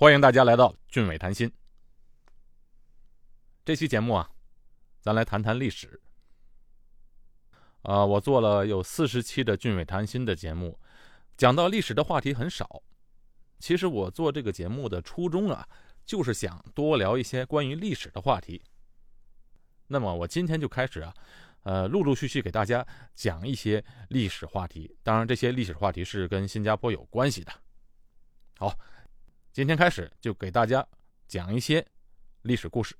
欢迎大家来到俊伟谈心。这期节目啊，咱来谈谈历史。啊，我做了有四十期的俊伟谈心的节目，讲到历史的话题很少。其实我做这个节目的初衷啊，就是想多聊一些关于历史的话题。那么我今天就开始啊。呃，陆陆续续给大家讲一些历史话题，当然这些历史话题是跟新加坡有关系的。好，今天开始就给大家讲一些历史故事。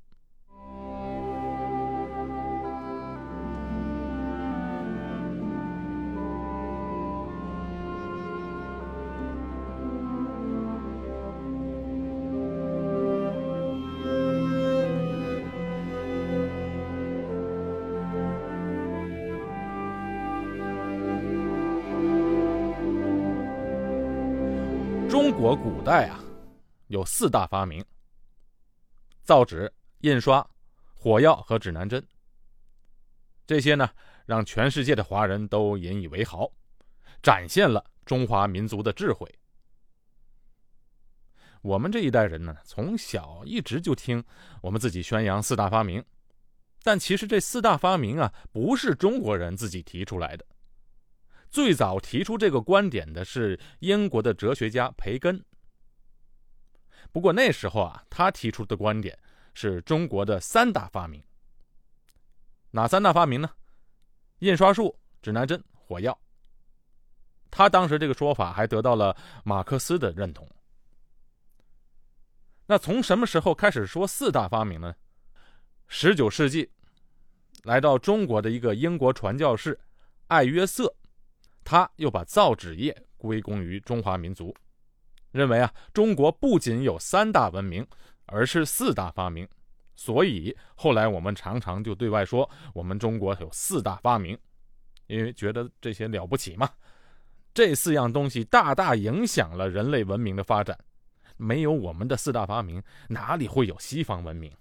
中国古代啊，四大发明：造纸、印刷、火药和指南针。这些呢，让全世界的华人都引以为豪，展现了中华民族的智慧。我们这一代人呢，从小一直就听我们自己宣扬四大发明，但其实这四大发明啊，不是中国人自己提出来的。最早提出这个观点的是英国的哲学家培根。不过那时候啊，他提出的观点是中国的三大发明。哪三大发明呢？印刷术、指南针、火药。他当时这个说法还得到了马克思的认同。那从什么时候开始说四大发明呢？十九世纪，来到中国的一个英国传教士艾约瑟。他又把造纸业归功于中华民族，认为啊，中国不仅有三大文明，而是四大发明。所以后来我们常常就对外说，我们中国有四大发明，因为觉得这些了不起嘛。这四样东西大大影响了人类文明的发展，没有我们的四大发明，哪里会有西方文明？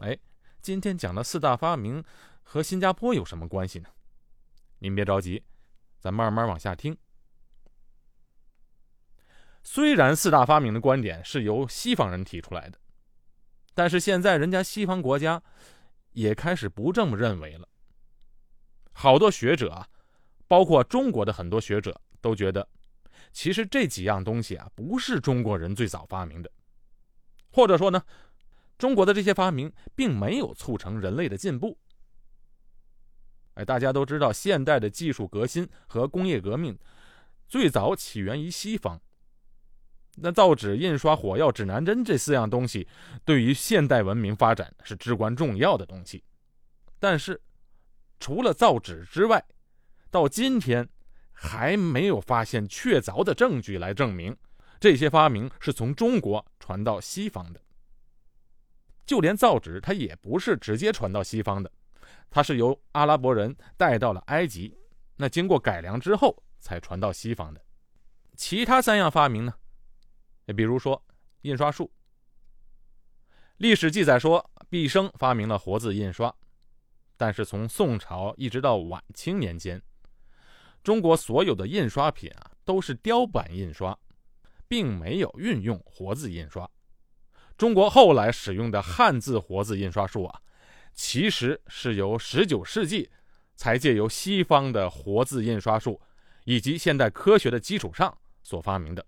哎，今天讲的四大发明和新加坡有什么关系呢？您别着急，咱慢慢往下听。虽然四大发明的观点是由西方人提出来的，但是现在人家西方国家也开始不这么认为了。好多学者啊，包括中国的很多学者都觉得，其实这几样东西啊，不是中国人最早发明的，或者说呢，中国的这些发明并没有促成人类的进步。哎，大家都知道，现代的技术革新和工业革命最早起源于西方。那造纸、印刷、火药、指南针这四样东西，对于现代文明发展是至关重要的东西。但是，除了造纸之外，到今天还没有发现确凿的证据来证明这些发明是从中国传到西方的。就连造纸，它也不是直接传到西方的。它是由阿拉伯人带到了埃及，那经过改良之后才传到西方的。其他三样发明呢？比如说印刷术。历史记载说，毕生发明了活字印刷，但是从宋朝一直到晚清年间，中国所有的印刷品啊都是雕版印刷，并没有运用活字印刷。中国后来使用的汉字活字印刷术啊。其实是由19世纪才借由西方的活字印刷术以及现代科学的基础上所发明的，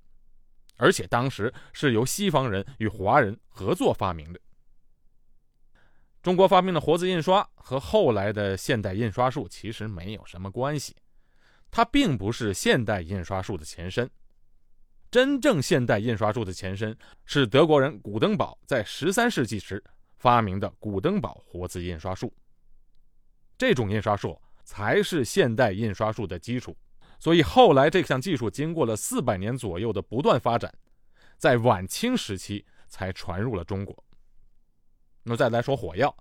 而且当时是由西方人与华人合作发明的。中国发明的活字印刷和后来的现代印刷术其实没有什么关系，它并不是现代印刷术的前身。真正现代印刷术的前身是德国人古登堡在13世纪时。发明的古登堡活字印刷术，这种印刷术才是现代印刷术的基础。所以后来这项技术经过了四百年左右的不断发展，在晚清时期才传入了中国。那再来说火药，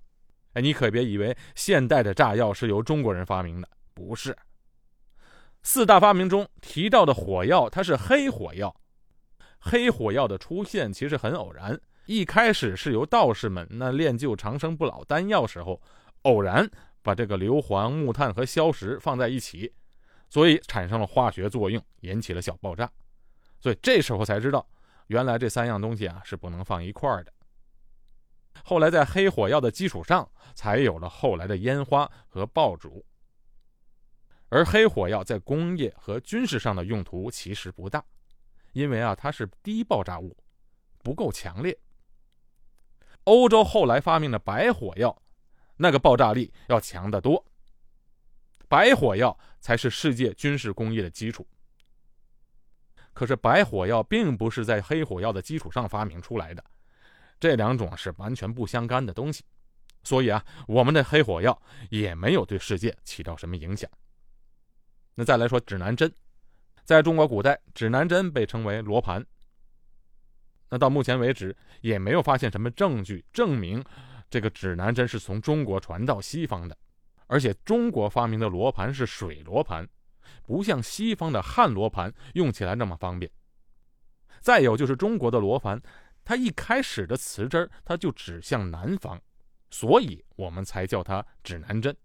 哎，你可别以为现代的炸药是由中国人发明的，不是。四大发明中提到的火药，它是黑火药。黑火药的出现其实很偶然。一开始是由道士们那炼就长生不老丹药时候，偶然把这个硫磺、木炭和硝石放在一起，所以产生了化学作用，引起了小爆炸。所以这时候才知道，原来这三样东西啊是不能放一块儿的。后来在黑火药的基础上，才有了后来的烟花和爆竹。而黑火药在工业和军事上的用途其实不大，因为啊它是低爆炸物，不够强烈。欧洲后来发明的白火药，那个爆炸力要强得多。白火药才是世界军事工业的基础。可是白火药并不是在黑火药的基础上发明出来的，这两种是完全不相干的东西。所以啊，我们的黑火药也没有对世界起到什么影响。那再来说指南针，在中国古代，指南针被称为罗盘。那到目前为止，也没有发现什么证据证明这个指南针是从中国传到西方的。而且中国发明的罗盘是水罗盘，不像西方的汉罗盘用起来那么方便。再有就是中国的罗盘，它一开始的磁针它就指向南方，所以我们才叫它指南针。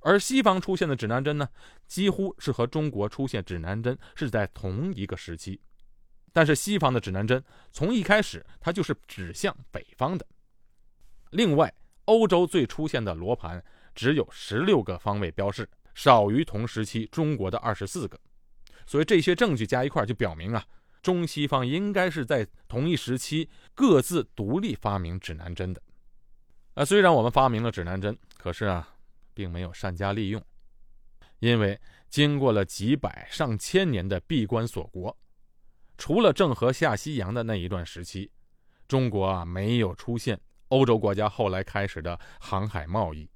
而西方出现的指南针呢，几乎是和中国出现指南针是在同一个时期。但是西方的指南针从一开始它就是指向北方的。另外，欧洲最出现的罗盘只有十六个方位标示，少于同时期中国的二十四个。所以这些证据加一块就表明啊，中西方应该是在同一时期各自独立发明指南针的。啊，虽然我们发明了指南针，可是啊，并没有善加利用，因为经过了几百上千年的闭关锁国。除了郑和下西洋的那一段时期，中国啊没有出现欧洲国家后来开始的航海贸易。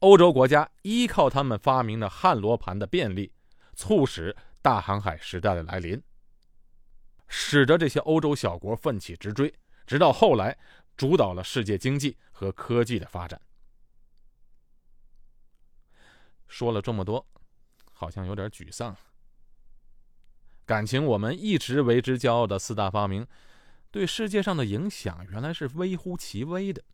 欧洲国家依靠他们发明的汉罗盘的便利，促使大航海时代的来临，使得这些欧洲小国奋起直追，直到后来主导了世界经济和科技的发展。说了这么多，好像有点沮丧。感情我们一直为之骄傲的四大发明，对世界上的影响原来是微乎其微的。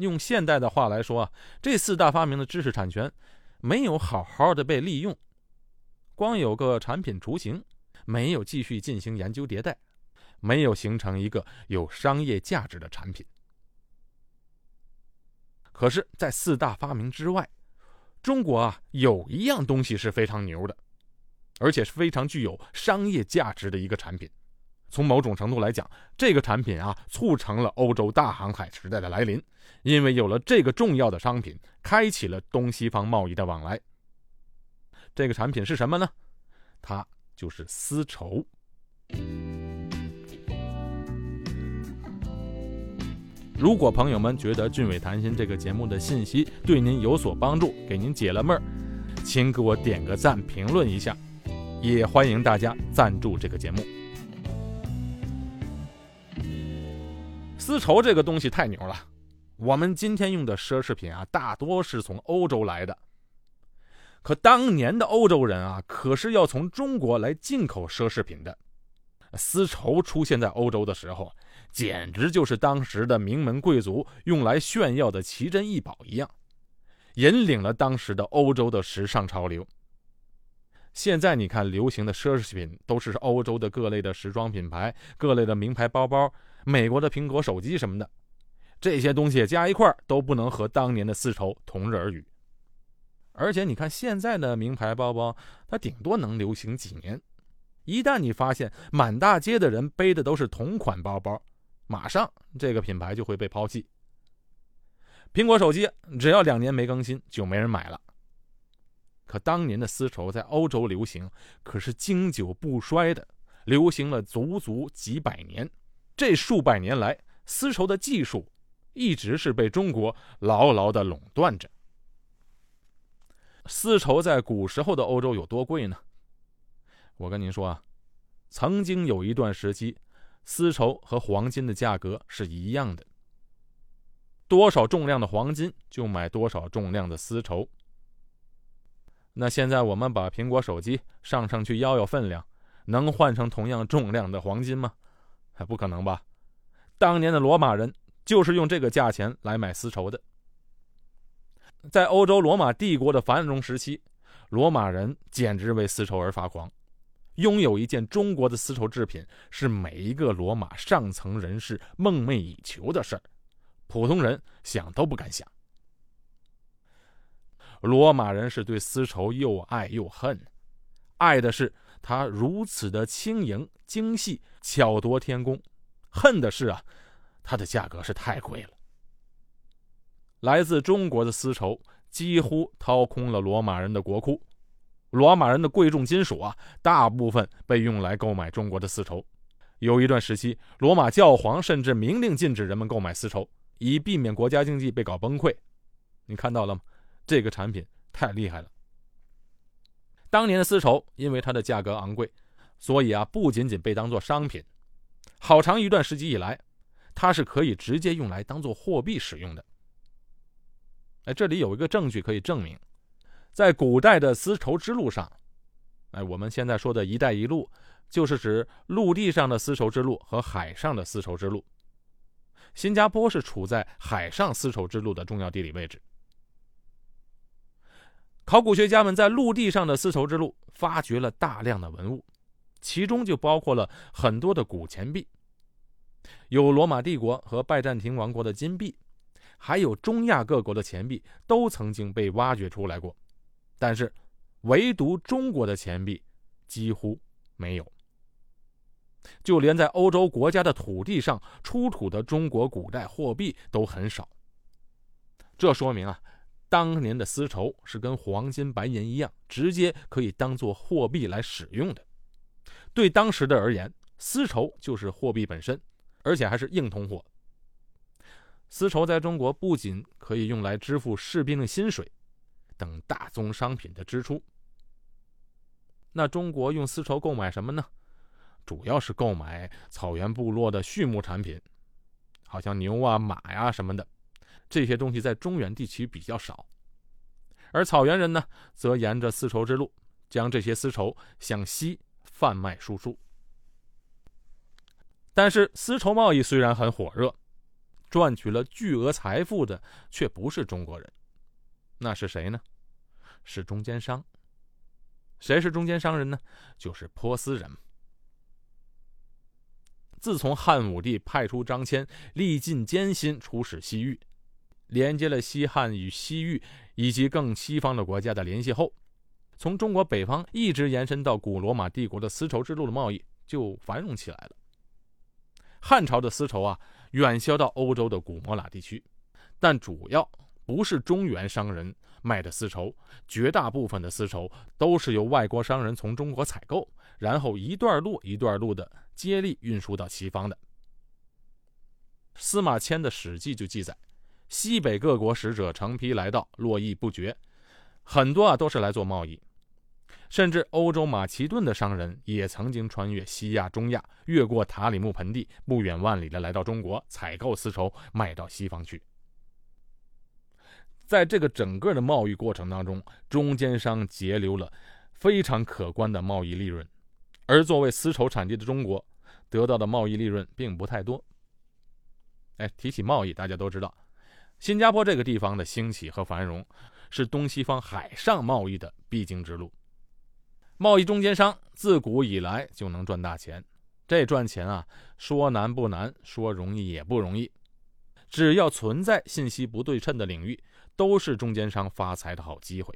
用现代的话来说啊，这四大发明的知识产权没有好好的被利用，光有个产品雏形，没有继续进行研究迭代，没有形成一个有商业价值的产品。可是，在四大发明之外，中国啊有一样东西是非常牛的。而且是非常具有商业价值的一个产品。从某种程度来讲，这个产品啊，促成了欧洲大航海时代的来临。因为有了这个重要的商品，开启了东西方贸易的往来。这个产品是什么呢？它就是丝绸。如果朋友们觉得《俊伟谈心》这个节目的信息对您有所帮助，给您解了闷儿，请给我点个赞，评论一下。也欢迎大家赞助这个节目。丝绸这个东西太牛了，我们今天用的奢侈品啊，大多是从欧洲来的。可当年的欧洲人啊，可是要从中国来进口奢侈品的。丝绸出现在欧洲的时候，简直就是当时的名门贵族用来炫耀的奇珍异宝一样，引领了当时的欧洲的时尚潮流。现在你看，流行的奢侈品都是欧洲的各类的时装品牌、各类的名牌包包、美国的苹果手机什么的，这些东西加一块都不能和当年的丝绸同日而语。而且你看现在的名牌包包，它顶多能流行几年，一旦你发现满大街的人背的都是同款包包，马上这个品牌就会被抛弃。苹果手机只要两年没更新，就没人买了。可当年的丝绸在欧洲流行，可是经久不衰的，流行了足足几百年。这数百年来，丝绸的技术一直是被中国牢牢的垄断着。丝绸在古时候的欧洲有多贵呢？我跟您说啊，曾经有一段时期，丝绸和黄金的价格是一样的，多少重量的黄金就买多少重量的丝绸。那现在我们把苹果手机上上去摇摇分量，能换成同样重量的黄金吗？还不可能吧！当年的罗马人就是用这个价钱来买丝绸的。在欧洲罗马帝国的繁荣时期，罗马人简直为丝绸而发狂，拥有一件中国的丝绸制品是每一个罗马上层人士梦寐以求的事儿，普通人想都不敢想。罗马人是对丝绸又爱又恨，爱的是它如此的轻盈、精细、巧夺天工；恨的是啊，它的价格是太贵了。来自中国的丝绸几乎掏空了罗马人的国库。罗马人的贵重金属啊，大部分被用来购买中国的丝绸。有一段时期，罗马教皇甚至明令禁止人们购买丝绸，以避免国家经济被搞崩溃。你看到了吗？这个产品太厉害了。当年的丝绸因为它的价格昂贵，所以啊，不仅仅被当作商品，好长一段时期以来，它是可以直接用来当做货币使用的。哎，这里有一个证据可以证明。在古代的丝绸之路上，哎，我们现在说的一带一路，就是指陆地上的丝绸之路和海上的丝绸之路。新加坡是处在海上丝绸之路的重要地理位置。考古学家们在陆地上的丝绸之路发掘了大量的文物，其中就包括了很多的古钱币，有罗马帝国和拜占庭王国的金币，还有中亚各国的钱币，都曾经被挖掘出来过。但是，唯独中国的钱币几乎没有，就连在欧洲国家的土地上出土的中国古代货币都很少。这说明啊，当年的丝绸是跟黄金、白银一样，直接可以当做货币来使用的。对当时的而言，丝绸就是货币本身，而且还是硬通货。丝绸在中国不仅可以用来支付士兵的薪水。等大宗商品的支出，那中国用丝绸购买什么呢？主要是购买草原部落的畜牧产品，好像牛啊、马呀什么的，这些东西在中原地区比较少。而草原人呢，则沿着丝绸之路，将这些丝绸向西贩卖输出。但是，丝绸贸易虽然很火热，赚取了巨额财富的却不是中国人。那是谁呢？是中间商。谁是中间商人呢？就是波斯人。自从汉武帝派出张骞，历尽艰辛出使西域，连接了西汉与西域以及更西方的国家的联系后，从中国北方一直延伸到古罗马帝国的丝绸之路的贸易就繁荣起来了。汉朝的丝绸啊，远销到欧洲的古摩拉地区，但主要。不是中原商人卖的丝绸，绝大部分的丝绸都是由外国商人从中国采购，然后一段路一段路的接力运输到西方的。司马迁的《史记》就记载，西北各国使者成批来到，络绎不绝，很多啊都是来做贸易，甚至欧洲马其顿的商人也曾经穿越西亚、中亚，越过塔里木盆地，不远万里的来到中国采购丝绸，卖到西方去。在这个整个的贸易过程当中，中间商截留了非常可观的贸易利润，而作为丝绸产地的中国，得到的贸易利润并不太多。哎，提起贸易，大家都知道，新加坡这个地方的兴起和繁荣，是东西方海上贸易的必经之路。贸易中间商自古以来就能赚大钱，这赚钱啊，说难不难，说容易也不容易，只要存在信息不对称的领域。都是中间商发财的好机会，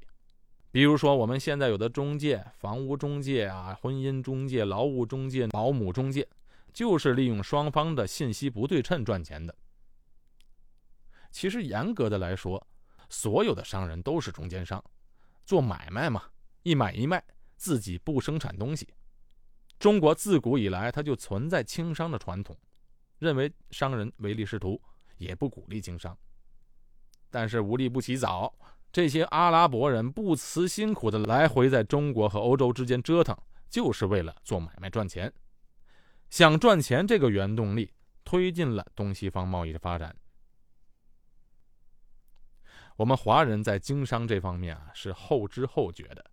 比如说我们现在有的中介、房屋中介啊、婚姻中介、劳务中介、保姆中介，就是利用双方的信息不对称赚钱的。其实严格的来说，所有的商人都是中间商，做买卖嘛，一买一卖，自己不生产东西。中国自古以来，它就存在轻商的传统，认为商人唯利是图，也不鼓励经商。但是无利不起早，这些阿拉伯人不辞辛苦的来回在中国和欧洲之间折腾，就是为了做买卖赚钱。想赚钱这个原动力推进了东西方贸易的发展。我们华人在经商这方面啊是后知后觉的，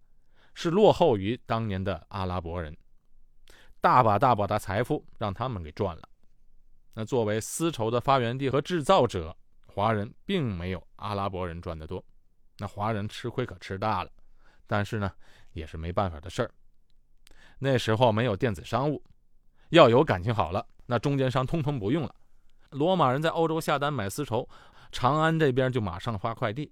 是落后于当年的阿拉伯人，大把大把的财富让他们给赚了。那作为丝绸的发源地和制造者。华人并没有阿拉伯人赚得多，那华人吃亏可吃大了，但是呢，也是没办法的事儿。那时候没有电子商务，要有感情好了，那中间商通通不用了。罗马人在欧洲下单买丝绸，长安这边就马上发快递。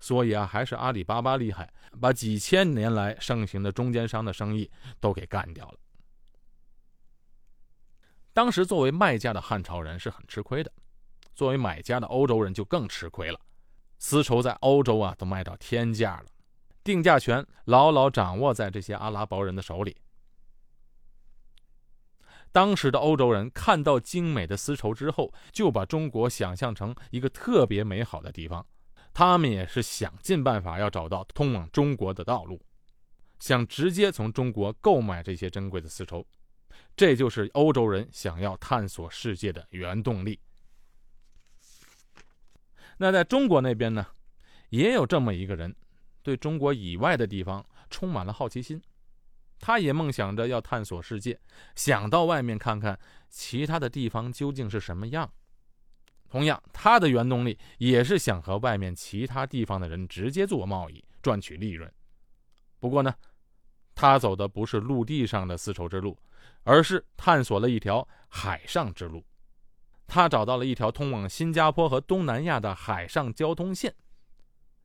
所以啊，还是阿里巴巴厉害，把几千年来盛行的中间商的生意都给干掉了。当时作为卖家的汉朝人是很吃亏的，作为买家的欧洲人就更吃亏了。丝绸在欧洲啊都卖到天价了，定价权牢牢掌握在这些阿拉伯人的手里。当时的欧洲人看到精美的丝绸之后，就把中国想象成一个特别美好的地方。他们也是想尽办法要找到通往中国的道路，想直接从中国购买这些珍贵的丝绸，这就是欧洲人想要探索世界的原动力。那在中国那边呢，也有这么一个人，对中国以外的地方充满了好奇心，他也梦想着要探索世界，想到外面看看其他的地方究竟是什么样。同样，他的原动力也是想和外面其他地方的人直接做贸易，赚取利润。不过呢，他走的不是陆地上的丝绸之路，而是探索了一条海上之路。他找到了一条通往新加坡和东南亚的海上交通线。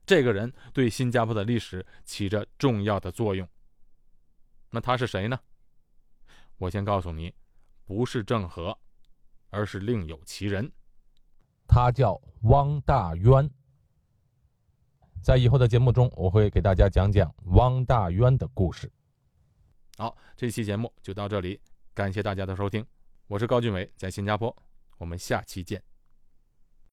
这个人对新加坡的历史起着重要的作用。那他是谁呢？我先告诉你，不是郑和，而是另有其人。他叫汪大渊，在以后的节目中，我会给大家讲讲汪大渊的故事。好，这期节目就到这里，感谢大家的收听，我是高俊伟，在新加坡，我们下期见。